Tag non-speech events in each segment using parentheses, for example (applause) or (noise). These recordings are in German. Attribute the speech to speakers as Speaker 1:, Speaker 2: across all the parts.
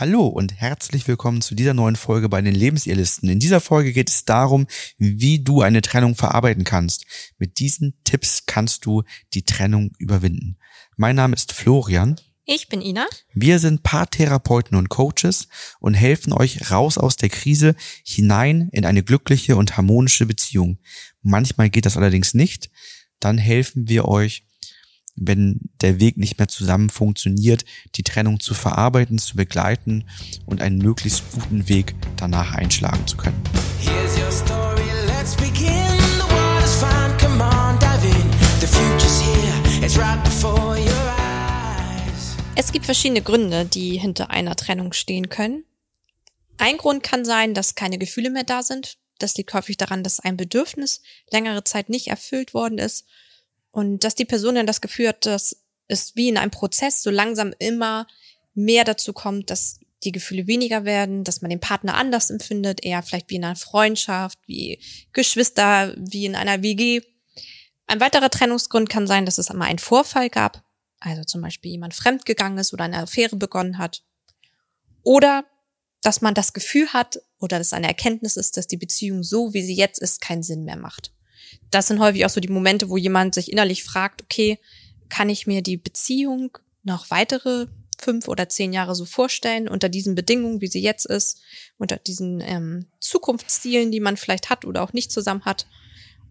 Speaker 1: Hallo und herzlich willkommen zu dieser neuen Folge bei den Lebensirrlisten. In dieser Folge geht es darum, wie du eine Trennung verarbeiten kannst. Mit diesen Tipps kannst du die Trennung überwinden. Mein Name ist Florian.
Speaker 2: Ich bin Ina.
Speaker 1: Wir sind Paartherapeuten und Coaches und helfen euch raus aus der Krise hinein in eine glückliche und harmonische Beziehung. Manchmal geht das allerdings nicht. Dann helfen wir euch wenn der Weg nicht mehr zusammen funktioniert, die Trennung zu verarbeiten, zu begleiten und einen möglichst guten Weg danach einschlagen zu können.
Speaker 2: Es gibt verschiedene Gründe, die hinter einer Trennung stehen können. Ein Grund kann sein, dass keine Gefühle mehr da sind. Das liegt häufig daran, dass ein Bedürfnis längere Zeit nicht erfüllt worden ist und dass die Person dann das Gefühl hat, dass es wie in einem Prozess so langsam immer mehr dazu kommt, dass die Gefühle weniger werden, dass man den Partner anders empfindet, eher vielleicht wie in einer Freundschaft, wie Geschwister, wie in einer WG. Ein weiterer Trennungsgrund kann sein, dass es einmal einen Vorfall gab, also zum Beispiel jemand fremdgegangen ist oder eine Affäre begonnen hat. Oder dass man das Gefühl hat oder dass eine Erkenntnis ist, dass die Beziehung so, wie sie jetzt ist, keinen Sinn mehr macht das sind häufig auch so die Momente, wo jemand sich innerlich fragt, okay, kann ich mir die Beziehung noch weitere fünf oder zehn Jahre so vorstellen, unter diesen Bedingungen, wie sie jetzt ist, unter diesen ähm, Zukunftszielen, die man vielleicht hat oder auch nicht zusammen hat.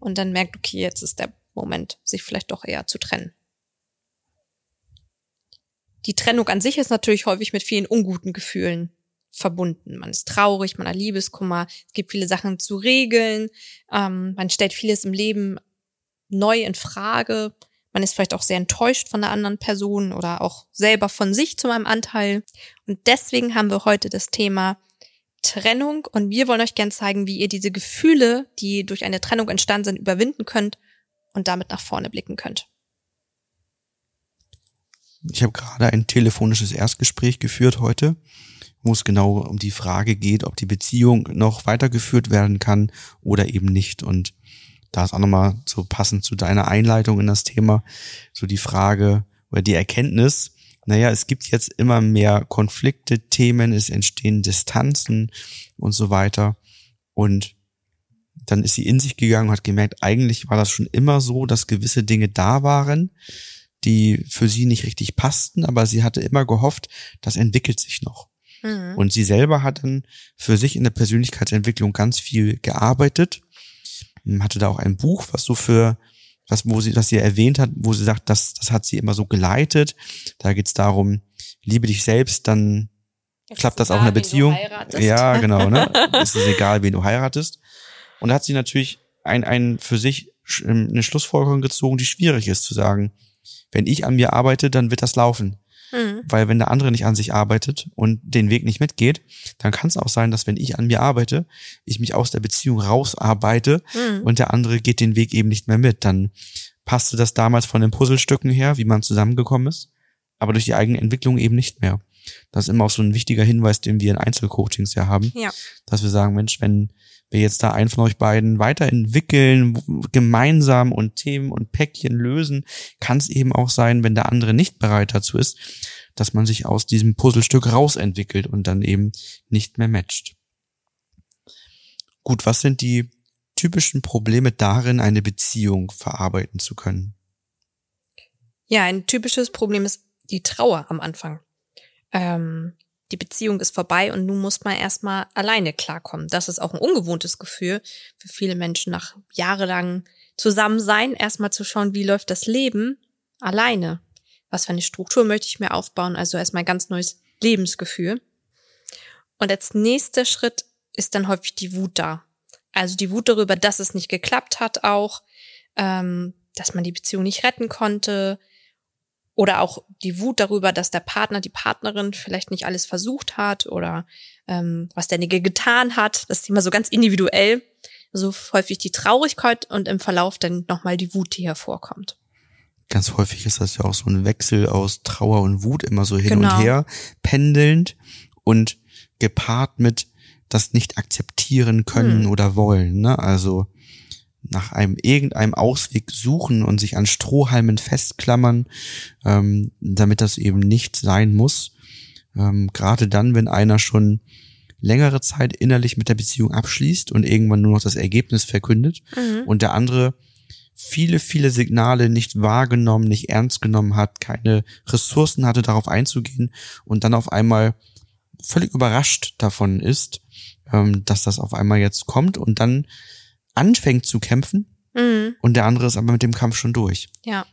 Speaker 2: Und dann merkt, okay, jetzt ist der Moment, sich vielleicht doch eher zu trennen. Die Trennung an sich ist natürlich häufig mit vielen unguten Gefühlen verbunden. Man ist traurig, man hat Liebeskummer, es gibt viele Sachen zu regeln, ähm, man stellt vieles im Leben neu in Frage. Man ist vielleicht auch sehr enttäuscht von der anderen Person oder auch selber von sich zu meinem Anteil. Und deswegen haben wir heute das Thema Trennung und wir wollen euch gern zeigen, wie ihr diese Gefühle, die durch eine Trennung entstanden sind, überwinden könnt und damit nach vorne blicken könnt.
Speaker 1: Ich habe gerade ein telefonisches Erstgespräch geführt heute wo es genau um die Frage geht, ob die Beziehung noch weitergeführt werden kann oder eben nicht. Und da ist auch nochmal so passend zu deiner Einleitung in das Thema, so die Frage oder die Erkenntnis, naja, es gibt jetzt immer mehr Konflikte, Themen, es entstehen Distanzen und so weiter. Und dann ist sie in sich gegangen und hat gemerkt, eigentlich war das schon immer so, dass gewisse Dinge da waren, die für sie nicht richtig passten, aber sie hatte immer gehofft, das entwickelt sich noch. Mhm. Und sie selber hat dann für sich in der Persönlichkeitsentwicklung ganz viel gearbeitet, hatte da auch ein Buch, was so für was, wo sie, was sie erwähnt hat, wo sie sagt, das, das hat sie immer so geleitet. Da geht's darum, liebe dich selbst, dann es klappt das egal, auch in der Beziehung. Ja, genau, ne? (laughs) es ist egal, wen du heiratest. Und da hat sie natürlich ein, ein für sich eine Schlussfolgerung gezogen, die schwierig ist zu sagen. Wenn ich an mir arbeite, dann wird das laufen. Mhm. Weil wenn der andere nicht an sich arbeitet und den Weg nicht mitgeht, dann kann es auch sein, dass wenn ich an mir arbeite, ich mich aus der Beziehung rausarbeite mhm. und der andere geht den Weg eben nicht mehr mit. Dann passte das damals von den Puzzlestücken her, wie man zusammengekommen ist, aber durch die eigene Entwicklung eben nicht mehr. Das ist immer auch so ein wichtiger Hinweis, den wir in Einzelcoachings ja haben, ja. dass wir sagen, Mensch, wenn wir jetzt da einen von euch beiden weiterentwickeln, gemeinsam und Themen und Päckchen lösen, kann es eben auch sein, wenn der andere nicht bereit dazu ist, dass man sich aus diesem Puzzlestück rausentwickelt und dann eben nicht mehr matcht. Gut, was sind die typischen Probleme darin, eine Beziehung verarbeiten zu können?
Speaker 2: Ja, ein typisches Problem ist die Trauer am Anfang. Ähm, die Beziehung ist vorbei und nun muss man erstmal alleine klarkommen. Das ist auch ein ungewohntes Gefühl für viele Menschen nach jahrelang Zusammensein, erstmal zu schauen, wie läuft das Leben alleine. Was für eine Struktur möchte ich mir aufbauen? Also erstmal ein ganz neues Lebensgefühl. Und als nächster Schritt ist dann häufig die Wut da. Also die Wut darüber, dass es nicht geklappt hat auch, ähm, dass man die Beziehung nicht retten konnte, oder auch die Wut darüber, dass der Partner, die Partnerin vielleicht nicht alles versucht hat oder ähm, was derjenige getan hat. Das ist immer so ganz individuell. So häufig die Traurigkeit und im Verlauf dann nochmal die Wut, die hervorkommt.
Speaker 1: Ganz häufig ist das ja auch so ein Wechsel aus Trauer und Wut immer so hin genau. und her pendelnd und gepaart mit das nicht akzeptieren können hm. oder wollen. Ne? Also nach einem irgendeinem Ausweg suchen und sich an Strohhalmen festklammern, ähm, damit das eben nicht sein muss. Ähm, Gerade dann, wenn einer schon längere Zeit innerlich mit der Beziehung abschließt und irgendwann nur noch das Ergebnis verkündet
Speaker 2: Mhm.
Speaker 1: und der andere viele, viele Signale nicht wahrgenommen, nicht ernst genommen hat, keine Ressourcen hatte, darauf einzugehen und dann auf einmal völlig überrascht davon ist, ähm, dass das auf einmal jetzt kommt und dann anfängt zu kämpfen
Speaker 2: Mhm.
Speaker 1: und der andere ist aber mit dem Kampf schon durch.
Speaker 2: Ja.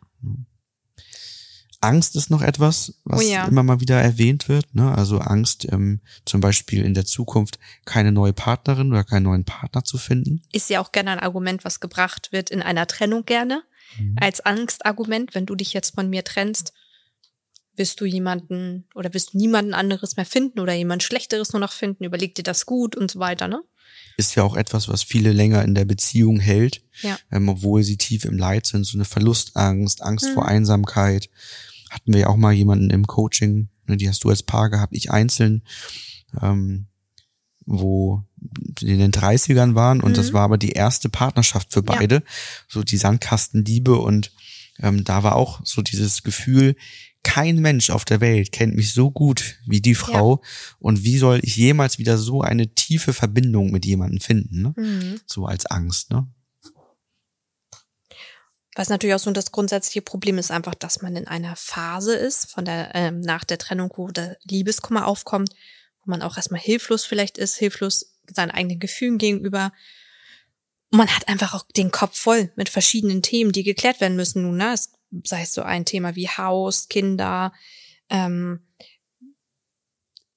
Speaker 1: Angst ist noch etwas, was
Speaker 2: Oh ja.
Speaker 1: immer mal wieder erwähnt wird. Ne? Also Angst, ähm, zum Beispiel in der Zukunft keine neue Partnerin oder keinen neuen Partner zu finden.
Speaker 2: Ist ja auch gerne ein Argument, was gebracht wird in einer Trennung gerne.
Speaker 1: Mhm.
Speaker 2: Als Angstargument, wenn du dich jetzt von mir trennst, wirst du jemanden oder wirst du niemanden anderes mehr finden oder jemand Schlechteres nur noch finden, überleg dir das gut und so weiter, ne?
Speaker 1: Ist ja auch etwas, was viele länger in der Beziehung hält,
Speaker 2: Ja.
Speaker 1: ähm, obwohl sie tief im Leid sind. So eine Verlustangst, Angst
Speaker 2: Mhm.
Speaker 1: vor Einsamkeit. Hatten wir ja auch mal jemanden im Coaching, ne, die hast du als Paar gehabt, ich einzeln, ähm, wo in den 30ern waren und das
Speaker 2: Mhm.
Speaker 1: war aber die erste Partnerschaft für
Speaker 2: Ja.
Speaker 1: beide. So die Sandkastenliebe und ähm, da war auch so dieses Gefühl, kein Mensch auf der Welt kennt mich so gut wie die Frau und wie soll ich jemals wieder so eine tiefe Verbindung mit jemandem finden, ne?
Speaker 2: Mhm.
Speaker 1: So als Angst, ne?
Speaker 2: Was natürlich auch so das grundsätzliche Problem ist einfach, dass man in einer Phase ist, von der, ähm, nach der Trennung, wo der Liebeskummer aufkommt, wo man auch erstmal hilflos vielleicht ist, hilflos seinen eigenen Gefühlen gegenüber. Und man hat einfach auch den Kopf voll mit verschiedenen Themen, die geklärt werden müssen nun, ne? Es, sei es so ein Thema wie Haus, Kinder, ähm,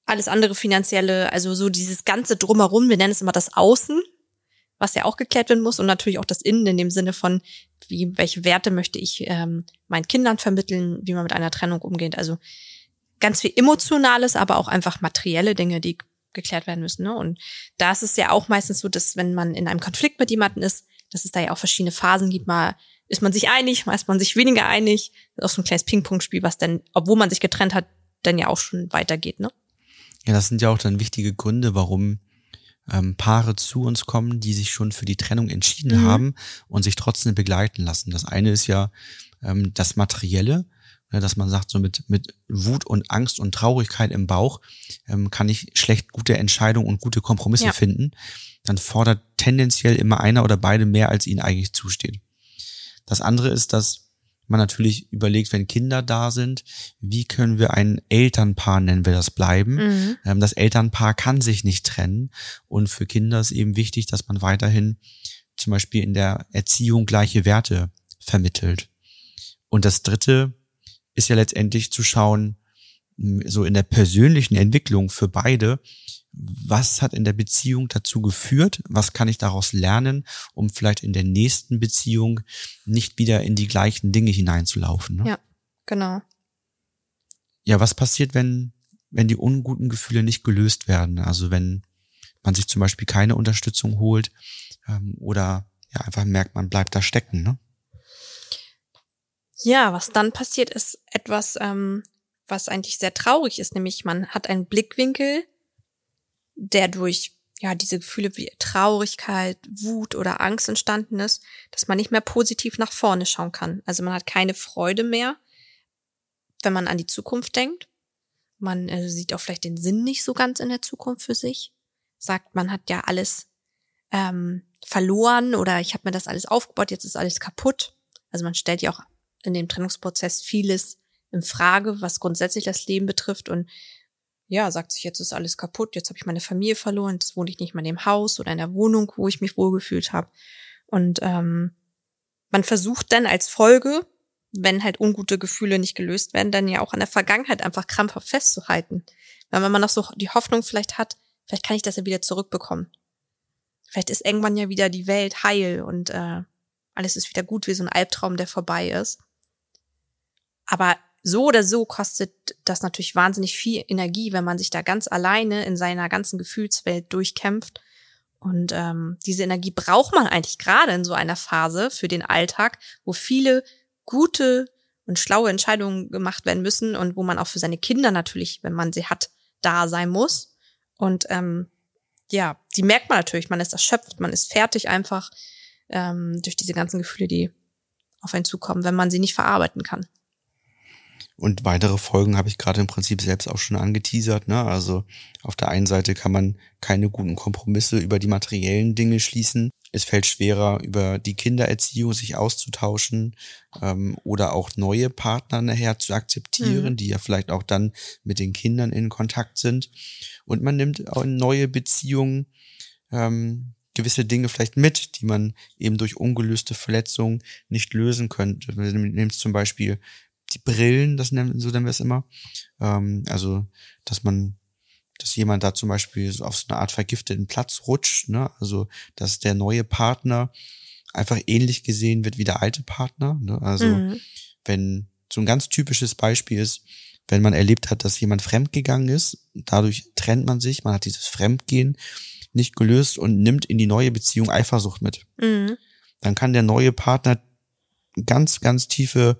Speaker 2: alles andere finanzielle, also so dieses ganze drumherum, wir nennen es immer das Außen, was ja auch geklärt werden muss und natürlich auch das Innen in dem Sinne von, wie, welche Werte möchte ich ähm, meinen Kindern vermitteln, wie man mit einer Trennung umgeht. Also ganz viel Emotionales, aber auch einfach materielle Dinge, die geklärt werden müssen. Ne? Und da ist es ja auch meistens so, dass wenn man in einem Konflikt mit jemandem ist, dass es da ja auch verschiedene Phasen gibt. Mal ist man sich einig, ist man sich weniger einig. Das ist auch so ein kleines Ping-Pong-Spiel, was dann, obwohl man sich getrennt hat, dann ja auch schon weitergeht. Ne?
Speaker 1: Ja, das sind ja auch dann wichtige Gründe, warum ähm, Paare zu uns kommen, die sich schon für die Trennung entschieden
Speaker 2: Mhm.
Speaker 1: haben und sich trotzdem begleiten lassen. Das eine ist ja ähm, das Materielle, ne, dass man sagt, so mit, mit Wut und Angst und Traurigkeit im Bauch ähm, kann ich schlecht gute Entscheidungen und gute Kompromisse
Speaker 2: Ja.
Speaker 1: finden. Dann fordert tendenziell immer einer oder beide mehr, als ihnen eigentlich zusteht. Das andere ist, dass man natürlich überlegt, wenn Kinder da sind, wie können wir ein Elternpaar, nennen wir das, bleiben.
Speaker 2: Mhm.
Speaker 1: Ähm, Das Elternpaar kann sich nicht trennen. Und für Kinder ist eben wichtig, dass man weiterhin zum Beispiel in der Erziehung gleiche Werte vermittelt. Und das Dritte ist ja letztendlich zu schauen, so in der persönlichen Entwicklung für beide, was hat in der Beziehung dazu geführt, was kann ich daraus lernen, um vielleicht in der nächsten Beziehung nicht wieder in die gleichen Dinge hineinzulaufen. Ne?
Speaker 2: Ja. Genau.
Speaker 1: ja, was passiert, wenn, wenn die unguten Gefühle nicht gelöst werden? Also wenn man sich zum Beispiel keine Unterstützung holt ähm, oder ja einfach merkt, man bleibt da stecken, ne?
Speaker 2: Ja, was dann passiert, ist etwas, ähm, was eigentlich sehr traurig ist, nämlich man hat einen Blickwinkel, der durch ja diese Gefühle wie Traurigkeit, Wut oder Angst entstanden ist, dass man nicht mehr positiv nach vorne schauen kann. Also man hat keine Freude mehr, wenn man an die Zukunft denkt. Man äh, sieht auch vielleicht den Sinn nicht so ganz in der Zukunft für sich. Sagt, man hat ja alles ähm, verloren oder ich habe mir das alles aufgebaut, jetzt ist alles kaputt. Also man stellt ja auch in dem Trennungsprozess vieles in Frage, was grundsätzlich das Leben betrifft und ja, sagt sich, jetzt ist alles kaputt, jetzt habe ich meine Familie verloren, jetzt wohne ich nicht mehr in dem Haus oder in der Wohnung, wo ich mich wohlgefühlt habe. Und ähm, man versucht dann als Folge, wenn halt ungute Gefühle nicht gelöst werden, dann ja auch an der Vergangenheit einfach krampfhaft festzuhalten. Weil wenn man noch so die Hoffnung vielleicht hat, vielleicht kann ich das ja wieder zurückbekommen. Vielleicht ist irgendwann ja wieder die Welt heil und äh, alles ist wieder gut, wie so ein Albtraum, der vorbei ist. Aber so oder so kostet das natürlich wahnsinnig viel Energie, wenn man sich da ganz alleine in seiner ganzen Gefühlswelt durchkämpft. Und ähm, diese Energie braucht man eigentlich gerade in so einer Phase für den Alltag, wo viele gute und schlaue Entscheidungen gemacht werden müssen und wo man auch für seine Kinder natürlich, wenn man sie hat, da sein muss. Und ähm, ja, die merkt man natürlich, man ist erschöpft, man ist fertig einfach ähm, durch diese ganzen Gefühle, die auf einen zukommen, wenn man sie nicht verarbeiten kann.
Speaker 1: Und weitere Folgen habe ich gerade im Prinzip selbst auch schon angeteasert. Ne? Also auf der einen Seite kann man keine guten Kompromisse über die materiellen Dinge schließen. Es fällt schwerer, über die Kindererziehung sich auszutauschen ähm, oder auch neue Partner nachher zu akzeptieren, mhm. die ja vielleicht auch dann mit den Kindern in Kontakt sind. Und man nimmt auch in neue Beziehungen ähm, gewisse Dinge vielleicht mit, die man eben durch ungelöste Verletzungen nicht lösen könnte. Du nimmst zum Beispiel die Brillen, das nennen, so nennen wir es immer. Ähm, also, dass man, dass jemand da zum Beispiel auf so eine Art vergifteten Platz rutscht, ne? Also, dass der neue Partner einfach ähnlich gesehen wird wie der alte Partner. Ne? Also, mhm. wenn so ein ganz typisches Beispiel ist, wenn man erlebt hat, dass jemand fremdgegangen ist, dadurch trennt man sich, man hat dieses Fremdgehen nicht gelöst und nimmt in die neue Beziehung Eifersucht mit. Mhm. Dann kann der neue Partner ganz, ganz tiefe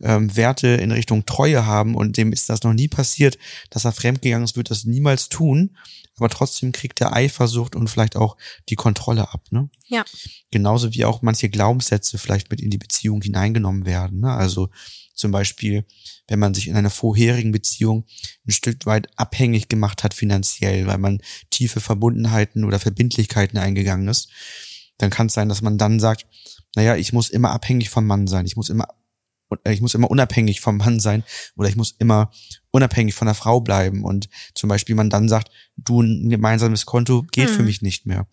Speaker 1: ähm, Werte in Richtung Treue haben und dem ist das noch nie passiert, dass er fremdgegangen ist, wird das niemals tun, aber trotzdem kriegt er Eifersucht und vielleicht auch die Kontrolle ab. Ne?
Speaker 2: Ja.
Speaker 1: Genauso wie auch manche Glaubenssätze vielleicht mit in die Beziehung hineingenommen werden. Ne? Also zum Beispiel, wenn man sich in einer vorherigen Beziehung ein Stück weit abhängig gemacht hat finanziell, weil man tiefe Verbundenheiten oder Verbindlichkeiten eingegangen ist, dann kann es sein, dass man dann sagt, naja, ich muss immer abhängig vom Mann sein, ich muss immer äh, ich muss immer unabhängig vom Mann sein oder ich muss immer unabhängig von der Frau bleiben und zum Beispiel man dann sagt, du ein gemeinsames Konto geht mhm. für mich nicht mehr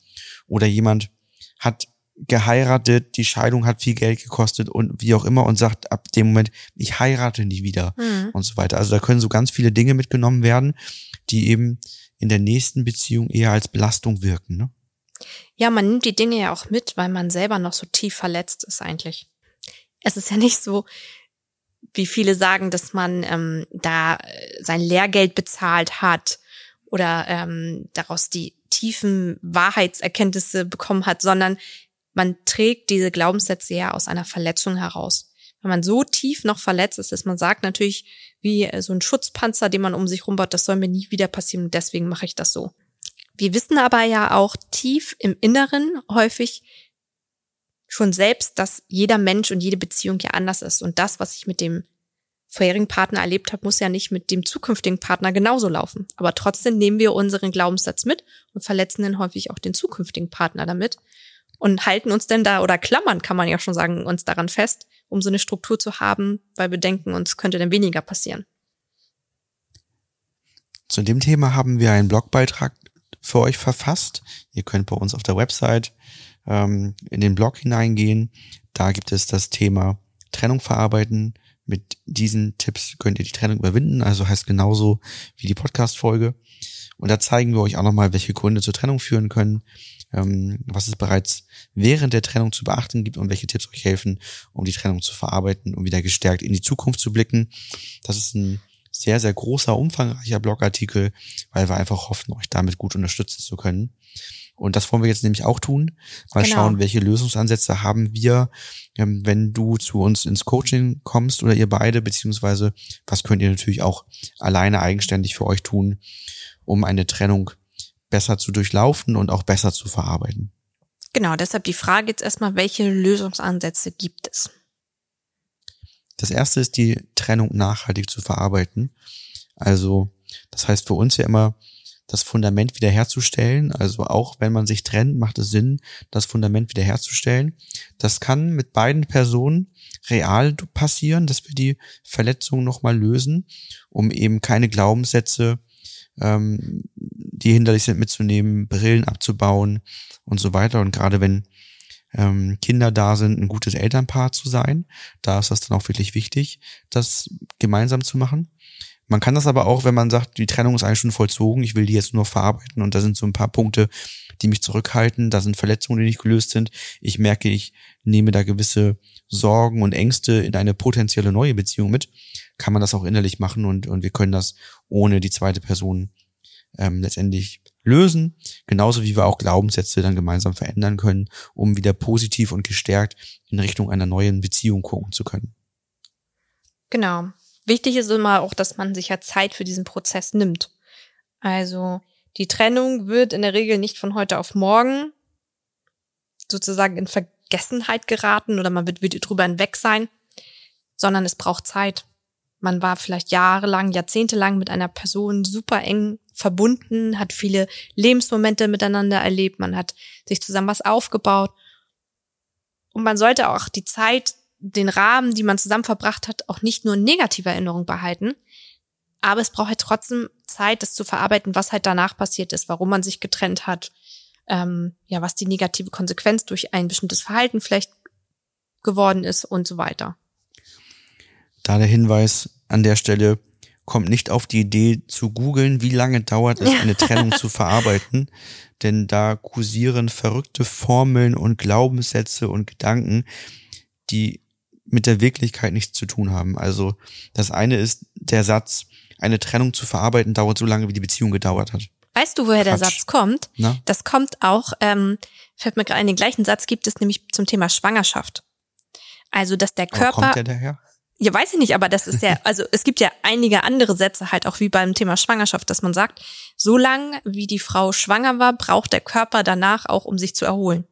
Speaker 1: oder jemand hat geheiratet, die Scheidung hat viel Geld gekostet und wie auch immer und sagt ab dem Moment, ich heirate nie wieder mhm. und so weiter. Also da können so ganz viele Dinge mitgenommen werden, die eben in der nächsten Beziehung eher als Belastung wirken. Ne?
Speaker 2: Ja, man nimmt die Dinge ja auch mit, weil man selber noch so tief verletzt ist eigentlich. Es ist ja nicht so, wie viele sagen, dass man ähm, da äh, sein Lehrgeld bezahlt hat oder ähm, daraus die tiefen Wahrheitserkenntnisse bekommen hat, sondern man trägt diese Glaubenssätze ja aus einer Verletzung heraus. Wenn man so tief noch verletzt ist, dass man sagt natürlich, wie äh, so ein Schutzpanzer, den man um sich rumbaut, das soll mir nie wieder passieren deswegen mache ich das so. Wir wissen aber ja auch tief im Inneren häufig schon selbst, dass jeder Mensch und jede Beziehung ja anders ist. Und das, was ich mit dem vorherigen Partner erlebt habe, muss ja nicht mit dem zukünftigen Partner genauso laufen. Aber trotzdem nehmen wir unseren Glaubenssatz mit und verletzen dann häufig auch den zukünftigen Partner damit und halten uns denn da oder klammern, kann man ja schon sagen, uns daran fest, um so eine Struktur zu haben, weil wir denken, uns könnte dann weniger passieren.
Speaker 1: Zu dem Thema haben wir einen Blogbeitrag für euch verfasst. Ihr könnt bei uns auf der Website ähm, in den Blog hineingehen. Da gibt es das Thema Trennung verarbeiten. Mit diesen Tipps könnt ihr die Trennung überwinden. Also heißt genauso wie die Podcast-Folge. Und da zeigen wir euch auch nochmal, welche Gründe zur Trennung führen können, ähm, was es bereits während der Trennung zu beachten gibt und welche Tipps euch helfen, um die Trennung zu verarbeiten, um wieder gestärkt in die Zukunft zu blicken. Das ist ein sehr, sehr großer, umfangreicher Blogartikel, weil wir einfach hoffen, euch damit gut unterstützen zu können. Und das wollen wir jetzt nämlich auch tun. Mal genau. schauen, welche Lösungsansätze haben wir, ähm, wenn du zu uns ins Coaching kommst oder ihr beide, beziehungsweise was könnt ihr natürlich auch alleine eigenständig für euch tun, um eine Trennung besser zu durchlaufen und auch besser zu verarbeiten.
Speaker 2: Genau, deshalb die Frage jetzt erstmal, welche Lösungsansätze gibt es?
Speaker 1: Das erste ist die Trennung nachhaltig zu verarbeiten. Also, das heißt für uns ja immer, das Fundament wiederherzustellen. Also auch wenn man sich trennt, macht es Sinn, das Fundament wiederherzustellen. Das kann mit beiden Personen real passieren, dass wir die Verletzung nochmal lösen, um eben keine Glaubenssätze, ähm, die hinderlich sind, mitzunehmen, Brillen abzubauen und so weiter. Und gerade wenn ähm, Kinder da sind, ein gutes Elternpaar zu sein, da ist das dann auch wirklich wichtig, das gemeinsam zu machen. Man kann das aber auch, wenn man sagt, die Trennung ist eigentlich schon vollzogen, ich will die jetzt nur verarbeiten und da sind so ein paar Punkte, die mich zurückhalten, da sind Verletzungen, die nicht gelöst sind. Ich merke, ich nehme da gewisse Sorgen und Ängste in eine potenzielle neue Beziehung mit, kann man das auch innerlich machen und, und wir können das ohne die zweite Person ähm, letztendlich lösen, genauso wie wir auch Glaubenssätze dann gemeinsam verändern können, um wieder positiv und gestärkt in Richtung einer neuen Beziehung gucken zu können.
Speaker 2: Genau. Wichtig ist immer auch, dass man sich ja Zeit für diesen Prozess nimmt. Also die Trennung wird in der Regel nicht von heute auf morgen sozusagen in Vergessenheit geraten oder man wird, wird drüber hinweg sein, sondern es braucht Zeit. Man war vielleicht jahrelang, jahrzehntelang mit einer Person super eng verbunden, hat viele Lebensmomente miteinander erlebt, man hat sich zusammen was aufgebaut. Und man sollte auch die Zeit, den Rahmen, die man zusammen verbracht hat, auch nicht nur in negativer Erinnerung behalten. Aber es braucht halt trotzdem Zeit, das zu verarbeiten, was halt danach passiert ist, warum man sich getrennt hat, ähm, ja, was die negative Konsequenz durch ein bestimmtes Verhalten vielleicht geworden ist und so weiter.
Speaker 1: Da der Hinweis an der Stelle, kommt nicht auf die Idee zu googeln, wie lange dauert es, eine Trennung zu (laughs) verarbeiten, denn da kursieren verrückte Formeln und Glaubenssätze und Gedanken, die mit der Wirklichkeit nichts zu tun haben. Also das eine ist der Satz, eine Trennung zu verarbeiten dauert so lange, wie die Beziehung gedauert hat.
Speaker 2: Weißt du, woher Quatsch. der Satz kommt?
Speaker 1: Na?
Speaker 2: Das kommt auch, ähm, fällt mir gerade ein, den gleichen Satz gibt es nämlich zum Thema Schwangerschaft. Also, dass der Körper. Aber
Speaker 1: kommt der daher?
Speaker 2: Ja, weiß ich nicht, aber das ist ja, (laughs) also es gibt ja einige andere Sätze halt auch wie beim Thema Schwangerschaft, dass man sagt, so lang wie die Frau schwanger war, braucht der Körper danach auch, um sich zu erholen.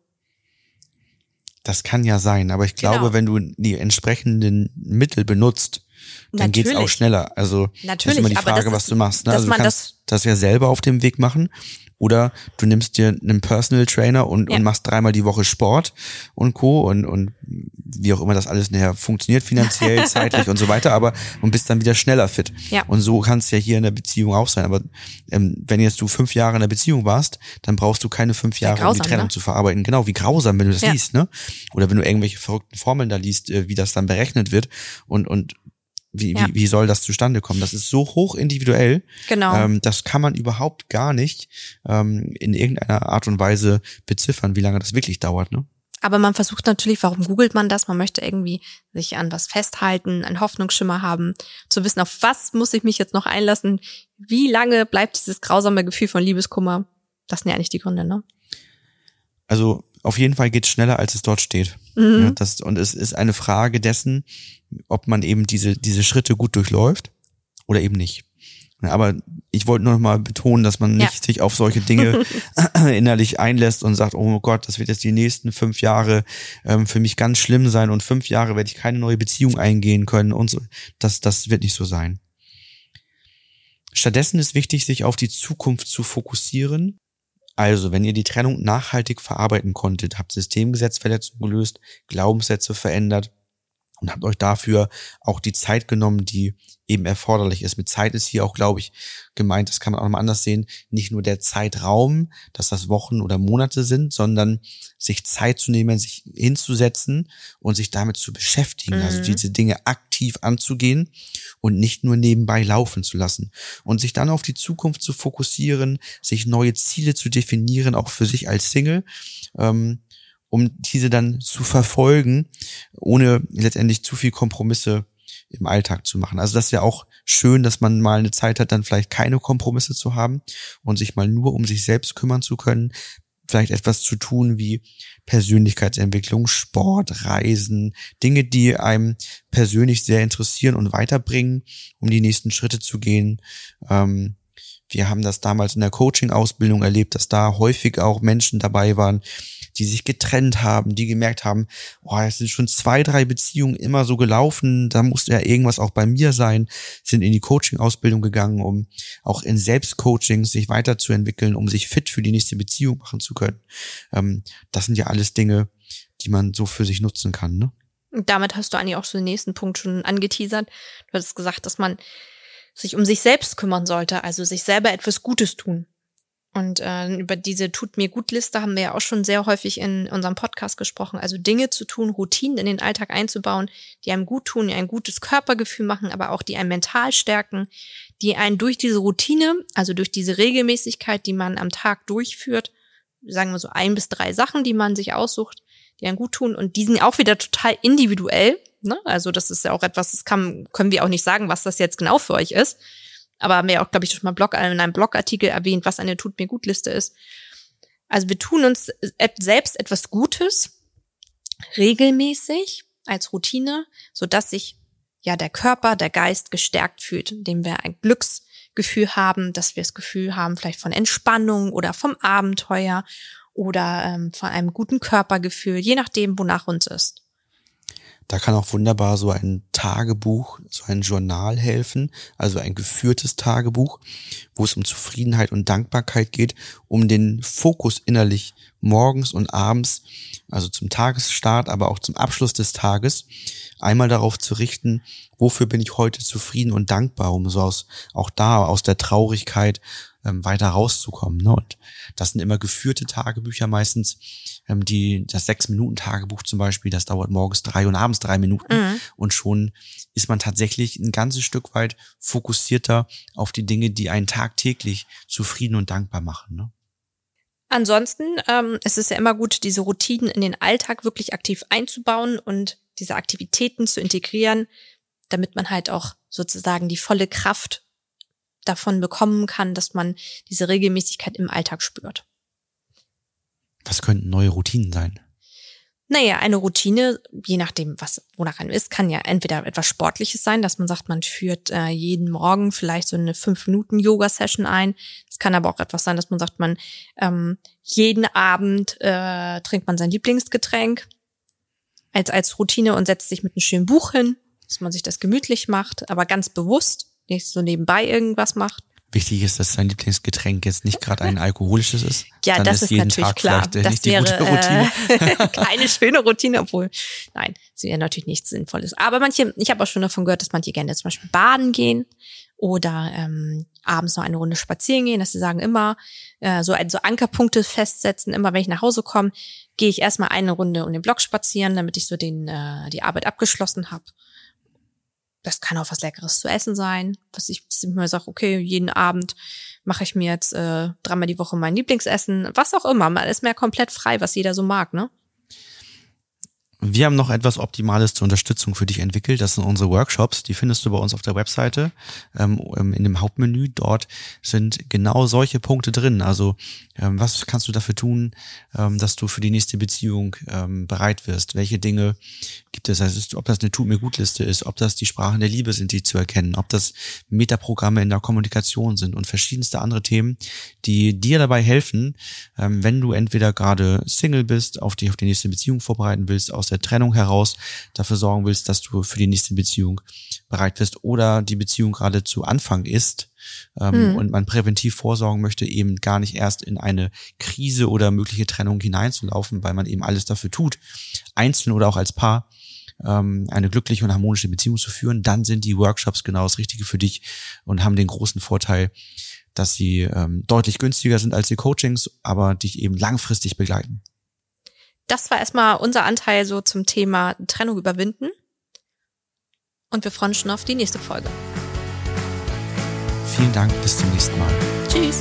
Speaker 1: Das kann ja sein, aber ich glaube, genau. wenn du die entsprechenden Mittel benutzt, dann Natürlich. geht's auch schneller. Also Natürlich, das ist immer die Frage, was du machst. Ne? Also du kannst das, das ja selber auf dem Weg machen oder du nimmst dir einen Personal Trainer und, ja. und machst dreimal die Woche Sport und Co. und, und wie auch immer das alles nachher funktioniert, finanziell, (laughs) zeitlich und so weiter, aber und bist dann wieder schneller fit.
Speaker 2: Ja.
Speaker 1: Und so kann es ja hier in der Beziehung auch sein. Aber ähm, wenn jetzt du fünf Jahre in der Beziehung warst, dann brauchst du keine fünf Jahre, grausam, um die Trennung ne? zu verarbeiten. Genau, wie grausam, wenn du das ja. liest, ne? Oder wenn du irgendwelche verrückten Formeln da liest, äh, wie das dann berechnet wird und, und wie, ja. wie, wie soll das zustande kommen? Das ist so hoch individuell.
Speaker 2: Genau.
Speaker 1: Ähm, das kann man überhaupt gar nicht ähm, in irgendeiner Art und Weise beziffern, wie lange das wirklich dauert. Ne?
Speaker 2: Aber man versucht natürlich, warum googelt man das? Man möchte irgendwie sich an was festhalten, einen Hoffnungsschimmer haben, zu wissen, auf was muss ich mich jetzt noch einlassen? Wie lange bleibt dieses grausame Gefühl von Liebeskummer? Das sind ja eigentlich die Gründe, ne?
Speaker 1: Also auf jeden Fall geht es schneller, als es dort steht. Mhm. Ja, das, und es ist eine Frage dessen, ob man eben diese, diese Schritte gut durchläuft oder eben nicht. Aber ich wollte nur noch mal betonen, dass man nicht ja. sich auf solche Dinge (laughs) (clears throat) innerlich einlässt und sagt, oh Gott, das wird jetzt die nächsten fünf Jahre ähm, für mich ganz schlimm sein und fünf Jahre werde ich keine neue Beziehung eingehen können und so. Das, das wird nicht so sein. Stattdessen ist wichtig, sich auf die Zukunft zu fokussieren also, wenn ihr die Trennung nachhaltig verarbeiten konntet, habt Systemgesetzverletzungen gelöst, Glaubenssätze verändert und habt euch dafür auch die Zeit genommen, die eben erforderlich ist. Mit Zeit ist hier auch, glaube ich, gemeint, das kann man auch mal anders sehen, nicht nur der Zeitraum, dass das Wochen oder Monate sind, sondern sich Zeit zu nehmen, sich hinzusetzen und sich damit zu beschäftigen, also mhm. also diese Dinge aktiv anzugehen und nicht nur nebenbei laufen zu lassen und sich dann auf die Zukunft zu fokussieren, sich neue Ziele zu definieren, auch für sich als Single. Ähm, um diese dann zu verfolgen, ohne letztendlich zu viel Kompromisse im Alltag zu machen. Also das ist ja auch schön, dass man mal eine Zeit hat, dann vielleicht keine Kompromisse zu haben und sich mal nur um sich selbst kümmern zu können, vielleicht etwas zu tun wie Persönlichkeitsentwicklung, Sport, Reisen, Dinge, die einem persönlich sehr interessieren und weiterbringen, um die nächsten Schritte zu gehen. Ähm, wir haben das damals in der Coaching-Ausbildung erlebt, dass da häufig auch Menschen dabei waren, die sich getrennt haben, die gemerkt haben, oh, es sind schon zwei, drei Beziehungen immer so gelaufen, da musste ja irgendwas auch bei mir sein, sind in die Coaching-Ausbildung gegangen, um auch in Selbstcoaching sich weiterzuentwickeln, um sich fit für die nächste Beziehung machen zu können. Ähm, das sind ja alles Dinge, die man so für sich nutzen kann, ne?
Speaker 2: damit hast du eigentlich auch schon den nächsten Punkt schon angeteasert. Du hast gesagt, dass man sich um sich selbst kümmern sollte, also sich selber etwas Gutes tun. Und äh, über diese Tut mir gut Liste haben wir ja auch schon sehr häufig in unserem Podcast gesprochen. Also Dinge zu tun, Routinen in den Alltag einzubauen, die einem gut tun, die ein gutes Körpergefühl machen, aber auch die einen mental stärken, die einen durch diese Routine, also durch diese Regelmäßigkeit, die man am Tag durchführt, sagen wir so ein bis drei Sachen, die man sich aussucht, die einen gut tun und die sind auch wieder total individuell. Ne? Also das ist ja auch etwas, das kann, können wir auch nicht sagen, was das jetzt genau für euch ist aber haben wir auch, glaube ich, schon mal Blog, in einem Blogartikel erwähnt, was eine Tut mir gut Liste ist. Also wir tun uns selbst etwas Gutes regelmäßig als Routine, so dass sich ja der Körper, der Geist gestärkt fühlt, indem wir ein Glücksgefühl haben, dass wir das Gefühl haben, vielleicht von Entspannung oder vom Abenteuer oder ähm, von einem guten Körpergefühl, je nachdem, wonach uns ist.
Speaker 1: Da kann auch wunderbar so ein Tagebuch, so ein Journal helfen, also ein geführtes Tagebuch, wo es um Zufriedenheit und Dankbarkeit geht, um den Fokus innerlich morgens und abends, also zum Tagesstart, aber auch zum Abschluss des Tages, einmal darauf zu richten, wofür bin ich heute zufrieden und dankbar, um so aus, auch da aus der Traurigkeit ähm, weiter rauszukommen. Ne? Und das sind immer geführte Tagebücher meistens. Ähm, die, das Sechs-Minuten-Tagebuch zum Beispiel, das dauert morgens drei und abends drei Minuten. Mhm. Und schon ist man tatsächlich ein ganzes Stück weit fokussierter auf die Dinge, die einen tagtäglich zufrieden und dankbar machen. Ne?
Speaker 2: Ansonsten ähm, es ist ja immer gut, diese Routinen in den Alltag wirklich aktiv einzubauen und diese Aktivitäten zu integrieren, damit man halt auch sozusagen die volle Kraft davon bekommen kann, dass man diese Regelmäßigkeit im Alltag spürt.
Speaker 1: Was könnten neue Routinen sein?
Speaker 2: Naja, eine Routine, je nachdem, was wonach einem ist, kann ja entweder etwas Sportliches sein, dass man sagt, man führt äh, jeden Morgen vielleicht so eine fünf Minuten Yoga-Session ein. Es kann aber auch etwas sein, dass man sagt, man ähm, jeden Abend äh, trinkt man sein Lieblingsgetränk als als Routine und setzt sich mit einem schönen Buch hin, dass man sich das gemütlich macht, aber ganz bewusst nicht so nebenbei irgendwas macht.
Speaker 1: Wichtig ist, dass sein Lieblingsgetränk jetzt nicht gerade ein alkoholisches ist. (laughs)
Speaker 2: Ja,
Speaker 1: Dann
Speaker 2: das ist, ist natürlich
Speaker 1: Tag
Speaker 2: klar.
Speaker 1: Äh,
Speaker 2: das wäre äh, (laughs) keine (laughs) schöne Routine, obwohl, nein, es wäre natürlich nichts Sinnvolles. Aber manche, ich habe auch schon davon gehört, dass manche gerne zum Beispiel baden gehen oder ähm, abends noch eine Runde spazieren gehen, dass sie sagen immer, äh, so, also Ankerpunkte festsetzen, immer wenn ich nach Hause komme, gehe ich erstmal eine Runde um den Block spazieren, damit ich so den, äh, die Arbeit abgeschlossen habe das kann auch was Leckeres zu essen sein, was ich, ich mir sage, okay, jeden Abend mache ich mir jetzt äh, dreimal die Woche mein Lieblingsessen, was auch immer. Man ist mehr komplett frei, was jeder so mag, ne?
Speaker 1: Wir haben noch etwas Optimales zur Unterstützung für dich entwickelt. Das sind unsere Workshops. Die findest du bei uns auf der Webseite ähm, in dem Hauptmenü. Dort sind genau solche Punkte drin. Also ähm, was kannst du dafür tun, ähm, dass du für die nächste Beziehung ähm, bereit wirst? Welche Dinge gibt es? Also, ob das eine Tut mir gut Liste ist, ob das die Sprachen der Liebe sind, die zu erkennen, ob das Metaprogramme in der Kommunikation sind und verschiedenste andere Themen, die dir dabei helfen, ähm, wenn du entweder gerade Single bist, auf dich auf die nächste Beziehung vorbereiten willst, aus der Trennung heraus dafür sorgen willst, dass du für die nächste Beziehung bereit bist oder die Beziehung gerade zu Anfang ist ähm, mhm. und man präventiv vorsorgen möchte, eben gar nicht erst in eine Krise oder mögliche Trennung hineinzulaufen, weil man eben alles dafür tut, einzeln oder auch als Paar ähm, eine glückliche und harmonische Beziehung zu führen, dann sind die Workshops genau das Richtige für dich und haben den großen Vorteil, dass sie ähm, deutlich günstiger sind als die Coachings, aber dich eben langfristig begleiten
Speaker 2: das war erstmal unser Anteil so zum Thema Trennung überwinden. Und wir freuen uns schon auf die nächste Folge.
Speaker 1: Vielen Dank, bis zum nächsten Mal.
Speaker 2: Tschüss.